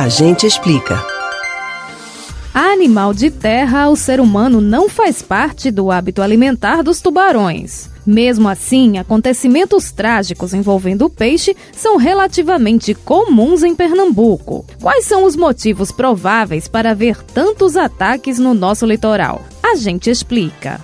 A gente explica. Animal de terra, o ser humano não faz parte do hábito alimentar dos tubarões. Mesmo assim, acontecimentos trágicos envolvendo o peixe são relativamente comuns em Pernambuco. Quais são os motivos prováveis para haver tantos ataques no nosso litoral? A gente explica.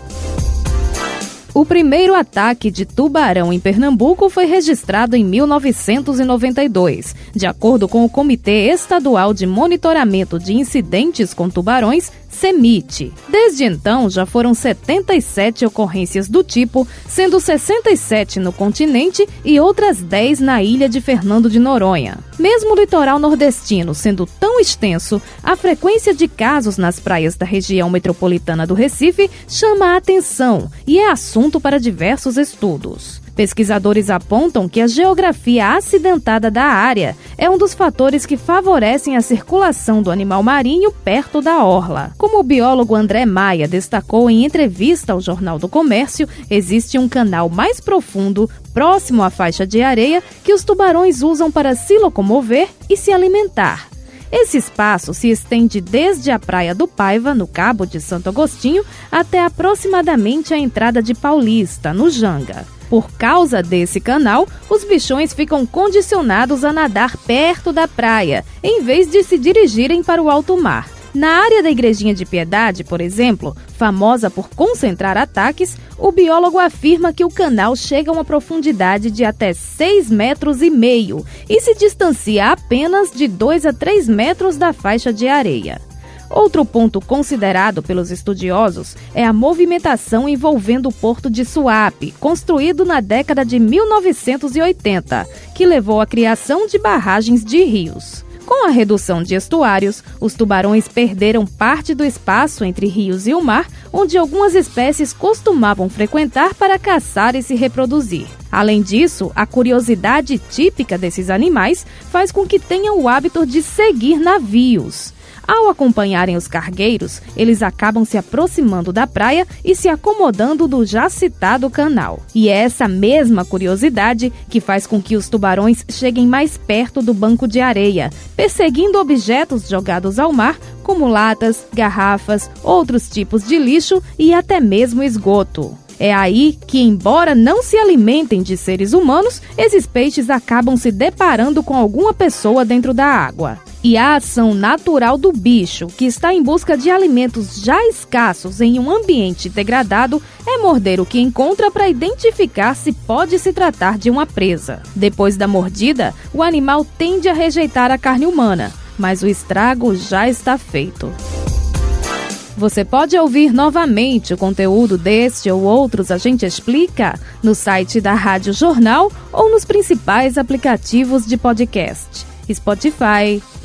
O primeiro ataque de tubarão em Pernambuco foi registrado em 1992. De acordo com o Comitê Estadual de Monitoramento de Incidentes com Tubarões, CEMIT. Desde então, já foram 77 ocorrências do tipo, sendo 67 no continente e outras 10 na ilha de Fernando de Noronha. Mesmo o litoral nordestino sendo tão extenso, a frequência de casos nas praias da região metropolitana do Recife chama a atenção e é assunto para diversos estudos. Pesquisadores apontam que a geografia acidentada da área é um dos fatores que favorecem a circulação do animal marinho perto da orla. Como o biólogo André Maia destacou em entrevista ao Jornal do Comércio, existe um canal mais profundo, próximo à faixa de areia, que os tubarões usam para se locomover e se alimentar. Esse espaço se estende desde a Praia do Paiva, no Cabo de Santo Agostinho, até aproximadamente a entrada de Paulista, no Janga. Por causa desse canal, os bichões ficam condicionados a nadar perto da praia, em vez de se dirigirem para o alto mar. Na área da Igrejinha de Piedade, por exemplo, famosa por concentrar ataques, o biólogo afirma que o canal chega a uma profundidade de até 6 metros e meio e se distancia apenas de 2 a 3 metros da faixa de areia. Outro ponto considerado pelos estudiosos é a movimentação envolvendo o porto de Suape, construído na década de 1980, que levou à criação de barragens de rios. Com a redução de estuários, os tubarões perderam parte do espaço entre rios e o mar, onde algumas espécies costumavam frequentar para caçar e se reproduzir. Além disso, a curiosidade típica desses animais faz com que tenham o hábito de seguir navios. Ao acompanharem os cargueiros, eles acabam se aproximando da praia e se acomodando do já citado canal. E é essa mesma curiosidade que faz com que os tubarões cheguem mais perto do banco de areia, perseguindo objetos jogados ao mar, como latas, garrafas, outros tipos de lixo e até mesmo esgoto. É aí que, embora não se alimentem de seres humanos, esses peixes acabam se deparando com alguma pessoa dentro da água e a ação natural do bicho, que está em busca de alimentos já escassos em um ambiente degradado, é morder o que encontra para identificar se pode se tratar de uma presa. Depois da mordida, o animal tende a rejeitar a carne humana, mas o estrago já está feito. Você pode ouvir novamente o conteúdo deste ou outros A Gente Explica no site da Rádio Jornal ou nos principais aplicativos de podcast. Spotify,